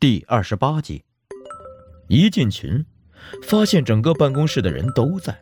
第二十八集，一进群，发现整个办公室的人都在。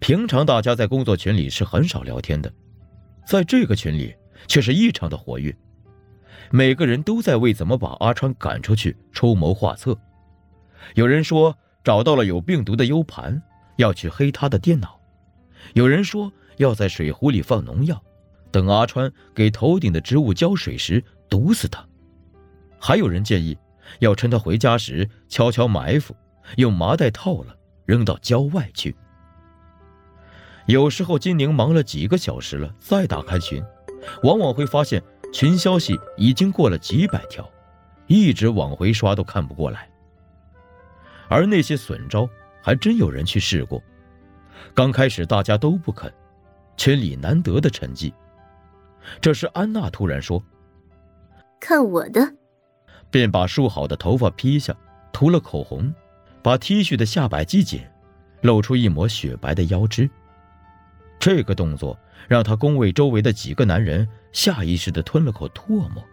平常大家在工作群里是很少聊天的，在这个群里却是异常的活跃。每个人都在为怎么把阿川赶出去出谋划策。有人说找到了有病毒的 U 盘，要去黑他的电脑；有人说要在水壶里放农药，等阿川给头顶的植物浇水时毒死他。还有人建议，要趁他回家时悄悄埋伏，用麻袋套了，扔到郊外去。有时候金宁忙了几个小时了，再打开群，往往会发现群消息已经过了几百条，一直往回刷都看不过来。而那些损招，还真有人去试过。刚开始大家都不肯，群里难得的沉寂。这时安娜突然说：“看我的。”便把梳好的头发披下，涂了口红，把 T 恤的下摆系紧，露出一抹雪白的腰肢。这个动作让他工位周围的几个男人下意识地吞了口唾沫。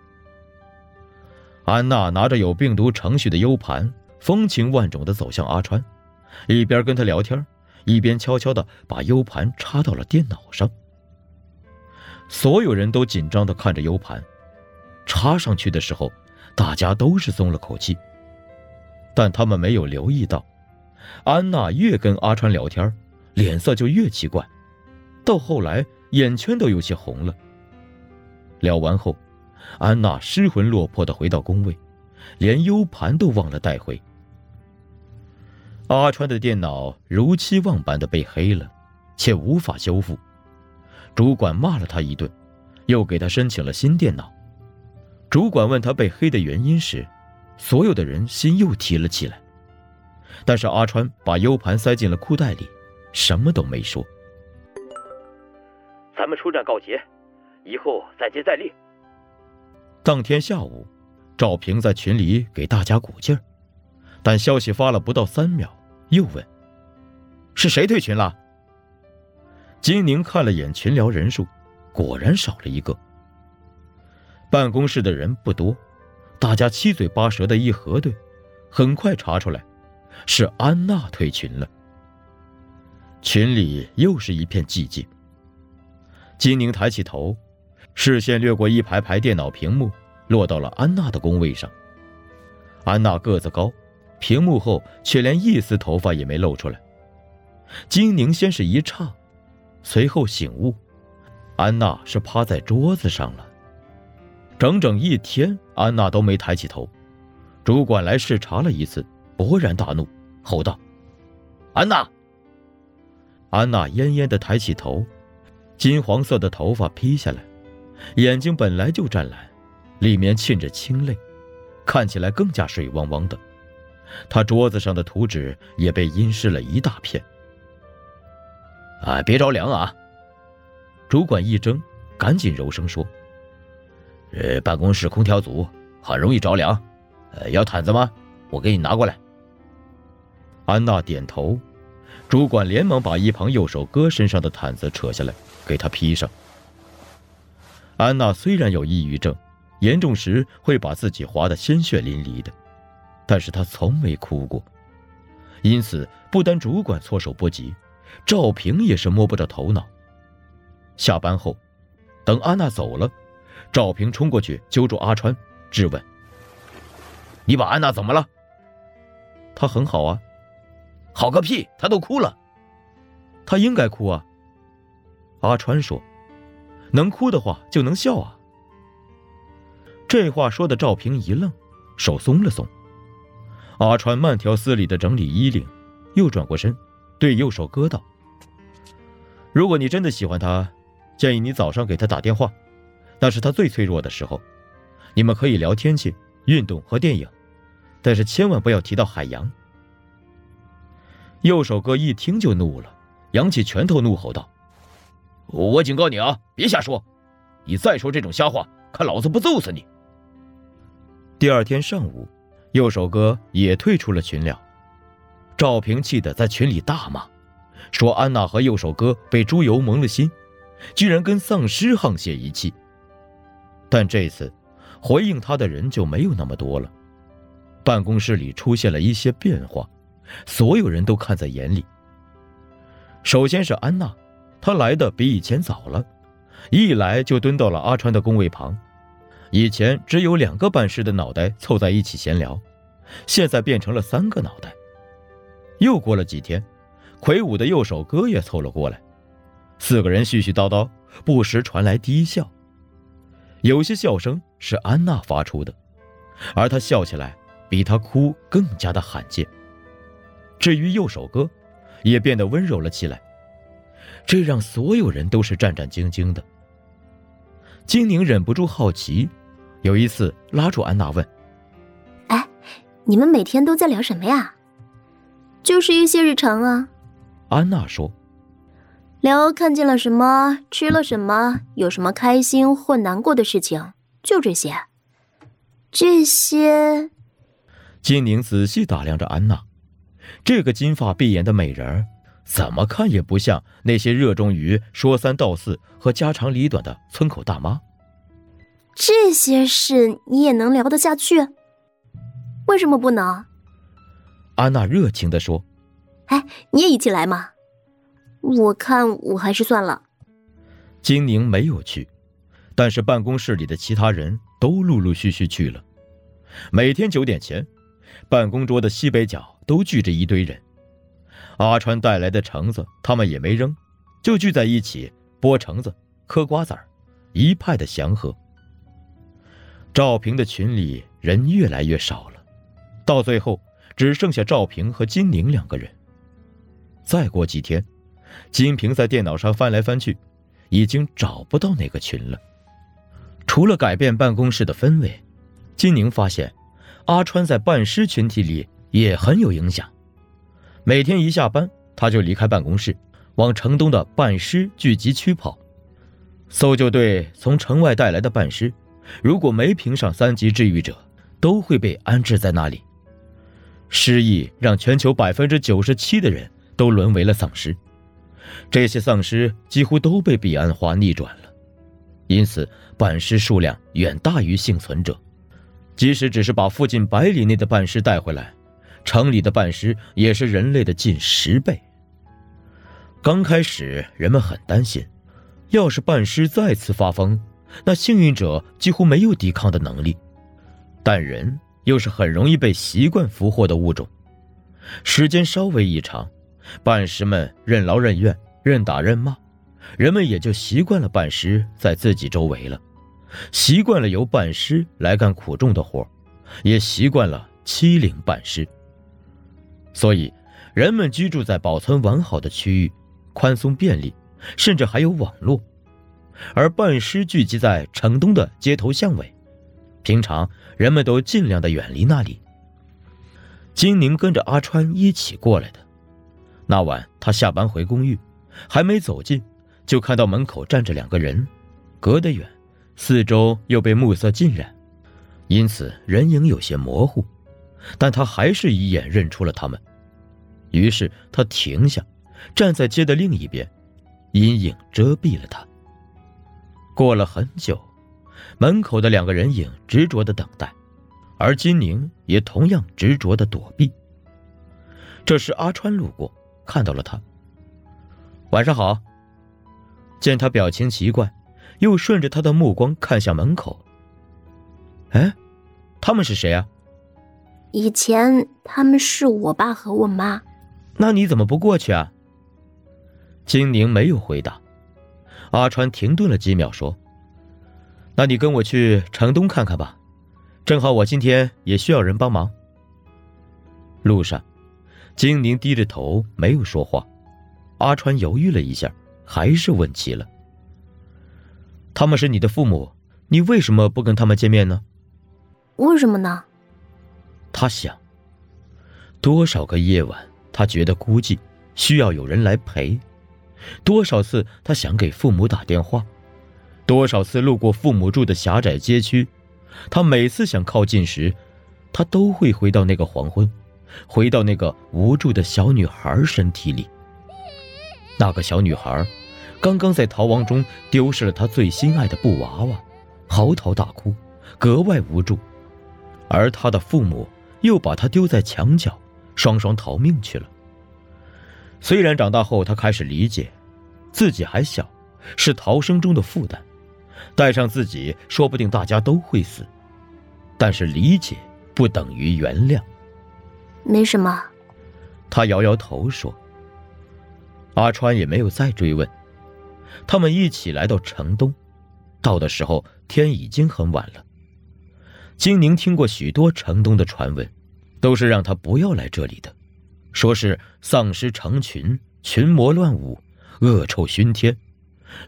安娜拿着有病毒程序的 U 盘，风情万种地走向阿川，一边跟他聊天，一边悄悄地把 U 盘插到了电脑上。所有人都紧张地看着 U 盘，插上去的时候。大家都是松了口气，但他们没有留意到，安娜越跟阿川聊天，脸色就越奇怪，到后来眼圈都有些红了。聊完后，安娜失魂落魄的回到工位，连 U 盘都忘了带回。阿川的电脑如期望般的被黑了，且无法修复，主管骂了他一顿，又给他申请了新电脑。主管问他被黑的原因时，所有的人心又提了起来。但是阿川把 U 盘塞进了裤袋里，什么都没说。咱们出战告捷，以后再接再厉。当天下午，赵平在群里给大家鼓劲儿，但消息发了不到三秒，又问：“是谁退群了？”金宁看了眼群聊人数，果然少了一个。办公室的人不多，大家七嘴八舌的一核对，很快查出来，是安娜退群了。群里又是一片寂静。金宁抬起头，视线掠过一排排电脑屏幕，落到了安娜的工位上。安娜个子高，屏幕后却连一丝头发也没露出来。金宁先是一诧，随后醒悟，安娜是趴在桌子上了。整整一天，安娜都没抬起头。主管来视察了一次，勃然大怒，吼道：“安娜！”安娜恹恹的抬起头，金黄色的头发披下来，眼睛本来就湛蓝，里面沁着清泪，看起来更加水汪汪的。她桌子上的图纸也被阴湿了一大片。啊，别着凉啊！主管一怔，赶紧柔声说。呃，办公室空调组很容易着凉，呃，要毯子吗？我给你拿过来。安娜点头，主管连忙把一旁右手哥身上的毯子扯下来，给他披上。安娜虽然有抑郁症，严重时会把自己划得鲜血淋漓的，但是她从没哭过，因此不单主管措手不及，赵平也是摸不着头脑。下班后，等安娜走了。赵平冲过去揪住阿川，质问：“你把安娜怎么了？”她很好啊，好个屁！她都哭了，她应该哭啊。阿川说：“能哭的话就能笑啊。”这话说的赵平一愣，手松了松。阿川慢条斯理的整理衣领，又转过身，对右手哥道：“如果你真的喜欢他，建议你早上给他打电话。”那是他最脆弱的时候，你们可以聊天气、运动和电影，但是千万不要提到海洋。右手哥一听就怒了，扬起拳头怒吼道：“我警告你啊，别瞎说！你再说这种瞎话，看老子不揍死你！”第二天上午，右手哥也退出了群聊。赵平气得在群里大骂，说安娜和右手哥被猪油蒙了心，居然跟丧尸沆瀣一气。但这次，回应他的人就没有那么多了。办公室里出现了一些变化，所有人都看在眼里。首先是安娜，她来的比以前早了，一来就蹲到了阿川的工位旁。以前只有两个办事的脑袋凑在一起闲聊，现在变成了三个脑袋。又过了几天，魁梧的右手哥也凑了过来，四个人絮絮叨叨，不时传来低笑。有些笑声是安娜发出的，而她笑起来比她哭更加的罕见。至于右手哥，也变得温柔了起来，这让所有人都是战战兢兢的。金宁忍不住好奇，有一次拉住安娜问：“哎，你们每天都在聊什么呀？”就是一些日常啊，安娜说：“聊看见了什么，吃了什么，有什么开心或难过的事情，就这些。这些。”金宁仔细打量着安娜，这个金发碧眼的美人儿，怎么看也不像那些热衷于说三道四和家长里短的村口大妈。这些事你也能聊得下去？为什么不能？安娜热情地说：“哎，你也一起来嘛！我看我还是算了。”金宁没有去，但是办公室里的其他人都陆陆续续去了。每天九点前，办公桌的西北角都聚着一堆人。阿川带来的橙子，他们也没扔，就聚在一起剥橙子、嗑瓜子儿，一派的祥和。赵平的群里人越来越少了，到最后。只剩下赵平和金宁两个人。再过几天，金平在电脑上翻来翻去，已经找不到那个群了。除了改变办公室的氛围，金宁发现，阿川在办师群体里也很有影响。每天一下班，他就离开办公室，往城东的办师聚集区跑。搜救队从城外带来的办师，如果没评上三级治愈者，都会被安置在那里。失忆让全球百分之九十七的人都沦为了丧尸，这些丧尸几乎都被彼岸花逆转了，因此半尸数量远大于幸存者。即使只是把附近百里内的半尸带回来，城里的半尸也是人类的近十倍。刚开始人们很担心，要是半尸再次发疯，那幸运者几乎没有抵抗的能力，但人。又是很容易被习惯俘获的物种，时间稍微一长，半师们任劳任怨、任打任骂，人们也就习惯了半师在自己周围了，习惯了由半师来干苦重的活，也习惯了欺凌半师。所以，人们居住在保存完好的区域，宽松便利，甚至还有网络，而半尸聚集在城东的街头巷尾。平常人们都尽量的远离那里。金宁跟着阿川一起过来的。那晚他下班回公寓，还没走近，就看到门口站着两个人，隔得远，四周又被暮色浸染，因此人影有些模糊。但他还是一眼认出了他们。于是他停下，站在街的另一边，阴影遮蔽了他。过了很久。门口的两个人影执着的等待，而金宁也同样执着的躲避。这时阿川路过，看到了他。晚上好。见他表情奇怪，又顺着他的目光看向门口。哎，他们是谁啊？以前他们是我爸和我妈。那你怎么不过去啊？金宁没有回答。阿川停顿了几秒，说。那你跟我去城东看看吧，正好我今天也需要人帮忙。路上，金宁低着头没有说话，阿川犹豫了一下，还是问起了：“他们是你的父母，你为什么不跟他们见面呢？”为什么呢？他想，多少个夜晚他觉得孤寂，需要有人来陪；多少次他想给父母打电话。多少次路过父母住的狭窄街区，他每次想靠近时，他都会回到那个黄昏，回到那个无助的小女孩身体里。那个小女孩，刚刚在逃亡中丢失了她最心爱的布娃娃，嚎啕大哭，格外无助。而他的父母又把他丢在墙角，双双逃命去了。虽然长大后他开始理解，自己还小，是逃生中的负担，带上自己说不定大家都会死，但是理解不等于原谅。没什么，他摇摇头说。阿川也没有再追问。他们一起来到城东，到的时候天已经很晚了。金宁听过许多城东的传闻，都是让他不要来这里的，说是丧尸成群，群魔乱舞，恶臭熏天。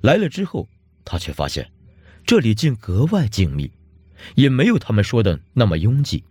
来了之后，他却发现这里竟格外静谧，也没有他们说的那么拥挤。